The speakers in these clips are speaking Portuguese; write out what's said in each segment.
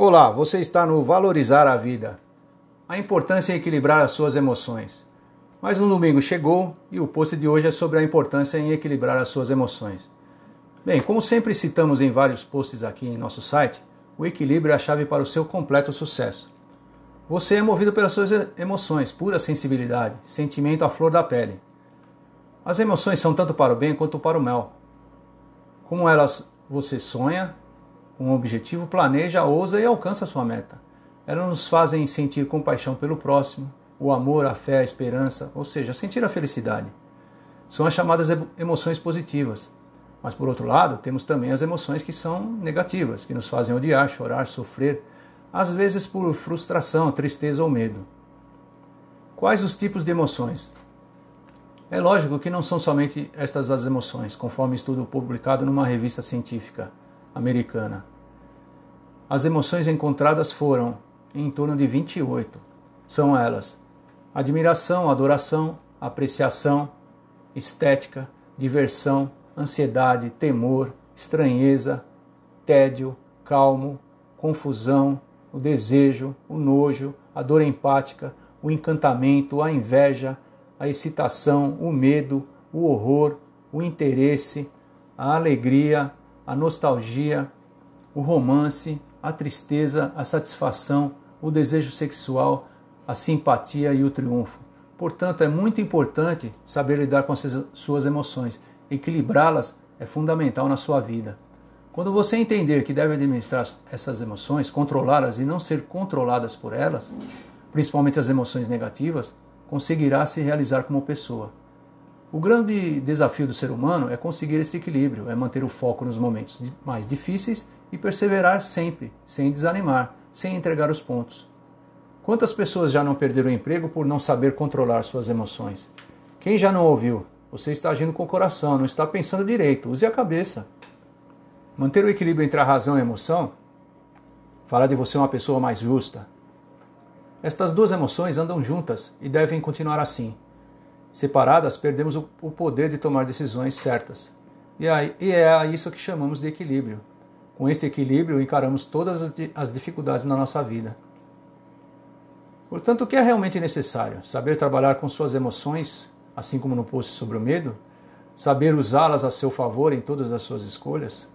Olá, você está no Valorizar a Vida. A importância é equilibrar as suas emoções. Mas no domingo chegou e o post de hoje é sobre a importância em equilibrar as suas emoções. Bem, como sempre citamos em vários posts aqui em nosso site, o equilíbrio é a chave para o seu completo sucesso. Você é movido pelas suas emoções, pura sensibilidade, sentimento à flor da pele. As emoções são tanto para o bem quanto para o mal. Como elas você sonha, um objetivo, planeja, ousa e alcança sua meta. Elas nos fazem sentir compaixão pelo próximo, o amor, a fé, a esperança, ou seja, sentir a felicidade. São as chamadas emoções positivas. Mas por outro lado, temos também as emoções que são negativas, que nos fazem odiar, chorar, sofrer, às vezes por frustração, tristeza ou medo. Quais os tipos de emoções? É lógico que não são somente estas as emoções, conforme estudo publicado numa revista científica americana. As emoções encontradas foram em torno de 28. São elas: admiração, adoração, apreciação, estética, diversão, ansiedade, temor, estranheza, tédio, calmo, confusão, o desejo, o nojo, a dor empática, o encantamento, a inveja, a excitação, o medo, o horror, o interesse, a alegria, a nostalgia, o romance, a tristeza, a satisfação, o desejo sexual, a simpatia e o triunfo. Portanto, é muito importante saber lidar com as suas emoções. Equilibrá-las é fundamental na sua vida. Quando você entender que deve administrar essas emoções, controlá-las e não ser controladas por elas, principalmente as emoções negativas, conseguirá se realizar como pessoa. O grande desafio do ser humano é conseguir esse equilíbrio, é manter o foco nos momentos mais difíceis e perseverar sempre, sem desanimar, sem entregar os pontos. Quantas pessoas já não perderam o emprego por não saber controlar suas emoções? Quem já não ouviu? Você está agindo com o coração, não está pensando direito, use a cabeça. Manter o equilíbrio entre a razão e a emoção fala de você uma pessoa mais justa. Estas duas emoções andam juntas e devem continuar assim. Separadas, perdemos o poder de tomar decisões certas. E é a isso que chamamos de equilíbrio. Com este equilíbrio, encaramos todas as dificuldades na nossa vida. Portanto, o que é realmente necessário? Saber trabalhar com suas emoções, assim como no post sobre o medo? Saber usá-las a seu favor em todas as suas escolhas?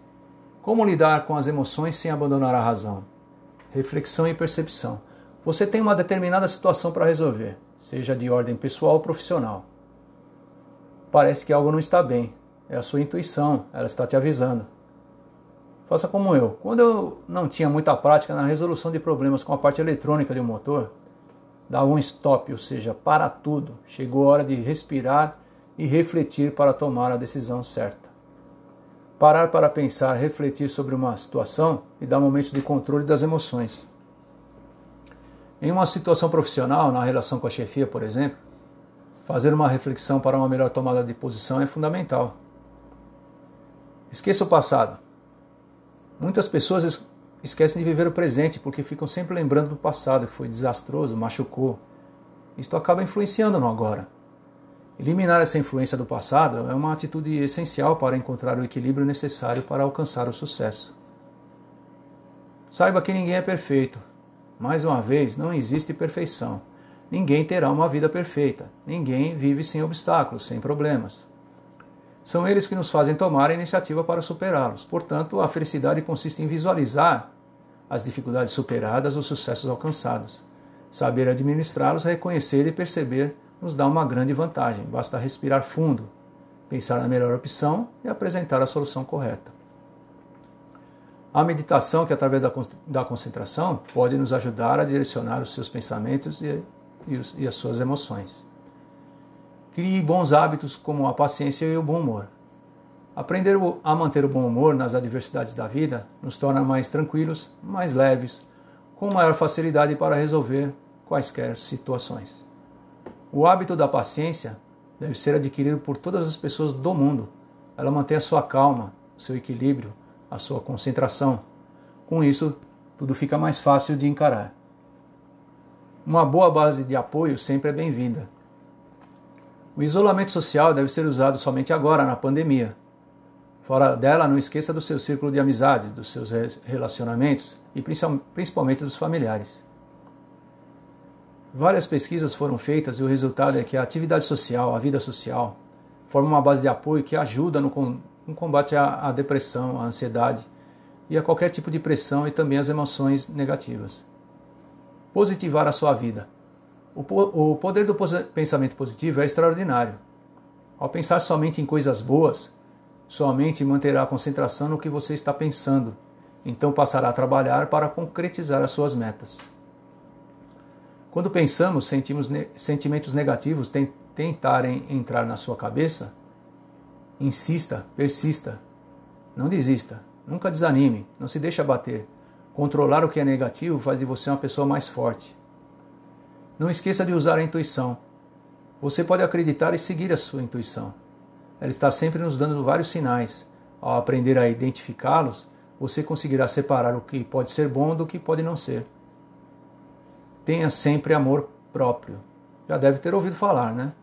Como lidar com as emoções sem abandonar a razão? Reflexão e percepção. Você tem uma determinada situação para resolver seja de ordem pessoal ou profissional. Parece que algo não está bem. É a sua intuição, ela está te avisando. Faça como eu. Quando eu não tinha muita prática na resolução de problemas com a parte eletrônica de um motor, dava um stop, ou seja, para tudo. Chegou a hora de respirar e refletir para tomar a decisão certa. Parar para pensar, refletir sobre uma situação e dar momentos de controle das emoções. Em uma situação profissional, na relação com a chefia, por exemplo, fazer uma reflexão para uma melhor tomada de posição é fundamental. Esqueça o passado. Muitas pessoas esquecem de viver o presente porque ficam sempre lembrando do passado que foi desastroso, machucou. Isto acaba influenciando no agora. Eliminar essa influência do passado é uma atitude essencial para encontrar o equilíbrio necessário para alcançar o sucesso. Saiba que ninguém é perfeito, mais uma vez, não existe perfeição. Ninguém terá uma vida perfeita. Ninguém vive sem obstáculos, sem problemas. São eles que nos fazem tomar a iniciativa para superá-los. Portanto, a felicidade consiste em visualizar as dificuldades superadas, os sucessos alcançados. Saber administrá-los, reconhecer e perceber nos dá uma grande vantagem. Basta respirar fundo, pensar na melhor opção e apresentar a solução correta. A meditação, que através da concentração pode nos ajudar a direcionar os seus pensamentos e, e, os, e as suas emoções. Crie bons hábitos como a paciência e o bom humor. Aprender a manter o bom humor nas adversidades da vida nos torna mais tranquilos, mais leves, com maior facilidade para resolver quaisquer situações. O hábito da paciência deve ser adquirido por todas as pessoas do mundo. Ela mantém a sua calma, o seu equilíbrio, a sua concentração. Com isso, tudo fica mais fácil de encarar. Uma boa base de apoio sempre é bem-vinda. O isolamento social deve ser usado somente agora, na pandemia. Fora dela, não esqueça do seu círculo de amizade, dos seus relacionamentos e principalmente dos familiares. Várias pesquisas foram feitas e o resultado é que a atividade social, a vida social, forma uma base de apoio que ajuda no, combate à, depressão, à ansiedade e a qualquer tipo de pressão e também as emoções negativas. Positivar a sua vida. O, poder do pensamento positivo é extraordinário. Ao pensar somente em coisas boas, sua mente manterá a concentração no que você está pensando, então passará a trabalhar para concretizar as suas metas. Quando pensamos, sentimos ne sentimentos negativos tentarem entrar na sua cabeça, insista, persista, não desista, nunca desanime, não se deixe abater. Controlar o que é negativo faz de você uma pessoa mais forte. Não esqueça de usar a intuição. Você pode acreditar e seguir a sua intuição. Ela está sempre nos dando vários sinais. Ao aprender a identificá-los, você conseguirá separar o que pode ser bom do que pode não ser. Tenha sempre amor próprio. Já deve ter ouvido falar, né?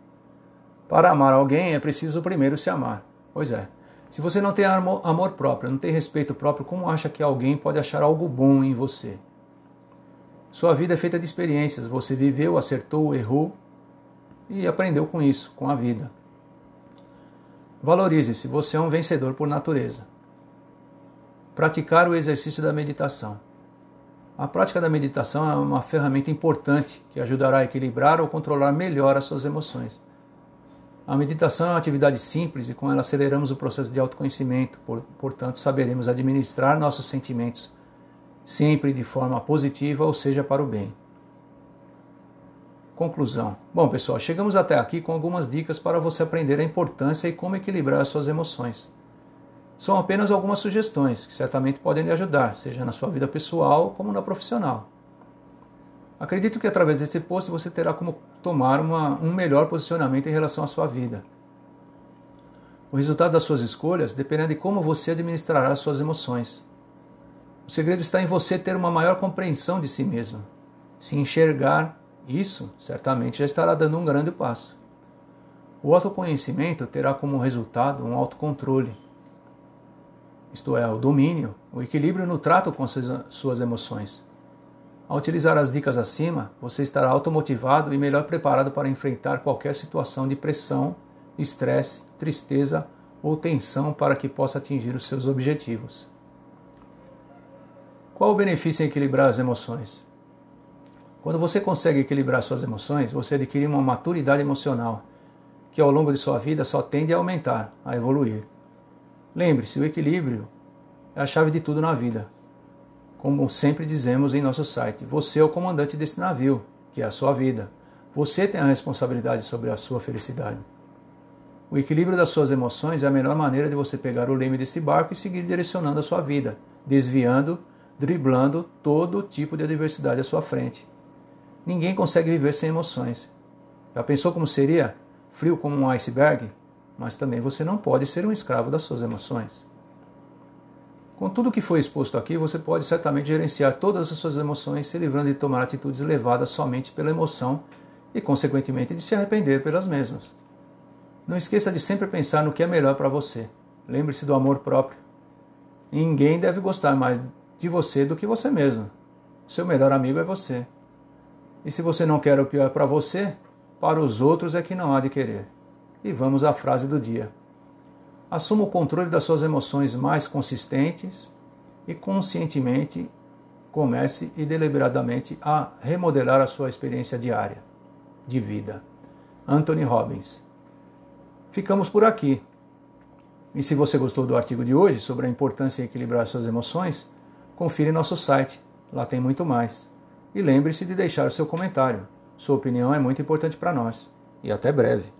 Para amar alguém é preciso primeiro se amar. Pois é. Se você não tem amor próprio, não tem respeito próprio, como acha que alguém pode achar algo bom em você? Sua vida é feita de experiências. Você viveu, acertou, errou e aprendeu com isso, com a vida. Valorize-se, você é um vencedor por natureza. Praticar o exercício da meditação. A prática da meditação é uma ferramenta importante que ajudará a equilibrar ou controlar melhor as suas emoções. A meditação é uma atividade simples e com ela aceleramos o processo de autoconhecimento, portanto, saberemos administrar nossos sentimentos sempre de forma positiva, ou seja, para o bem. Conclusão. Bom, pessoal, chegamos até aqui com algumas dicas para você aprender a importância e como equilibrar as suas emoções. São apenas algumas sugestões que certamente podem lhe ajudar, seja na sua vida pessoal como na profissional. Acredito que através desse post você terá como tomar uma, um melhor posicionamento em relação à sua vida. O resultado das suas escolhas dependerá de como você administrará as suas emoções. O segredo está em você ter uma maior compreensão de si mesmo, se enxergar isso certamente já estará dando um grande passo. O autoconhecimento terá como resultado um autocontrole, isto é, o domínio, o equilíbrio no trato com as suas emoções. Ao utilizar as dicas acima, você estará automotivado e melhor preparado para enfrentar qualquer situação de pressão, estresse, tristeza ou tensão para que possa atingir os seus objetivos. Qual o benefício em equilibrar as emoções? Quando você consegue equilibrar suas emoções, você adquire uma maturidade emocional, que ao longo de sua vida só tende a aumentar, a evoluir. Lembre-se, o equilíbrio é a chave de tudo na vida. Como sempre dizemos em nosso site, você é o comandante desse navio, que é a sua vida. Você tem a responsabilidade sobre a sua felicidade. O equilíbrio das suas emoções é a melhor maneira de você pegar o leme deste barco e seguir direcionando a sua vida, desviando, driblando todo tipo de adversidade à sua frente. Ninguém consegue viver sem emoções. Já pensou como seria? Frio como um iceberg? Mas também você não pode ser um escravo das suas emoções. Com tudo que foi exposto aqui, você pode certamente gerenciar todas as suas emoções, se livrando de tomar atitudes levadas somente pela emoção e, consequentemente, de se arrepender pelas mesmas. Não esqueça de sempre pensar no que é melhor para você. Lembre-se do amor próprio. Ninguém deve gostar mais de você do que você mesmo. Seu melhor amigo é você. E se você não quer o pior para você, para os outros é que não há de querer. E vamos à frase do dia. Assuma o controle das suas emoções mais consistentes e conscientemente comece e deliberadamente a remodelar a sua experiência diária de vida. Anthony Robbins. Ficamos por aqui. E se você gostou do artigo de hoje sobre a importância de equilibrar suas emoções, confira nosso site. Lá tem muito mais. E lembre-se de deixar o seu comentário. Sua opinião é muito importante para nós. E até breve.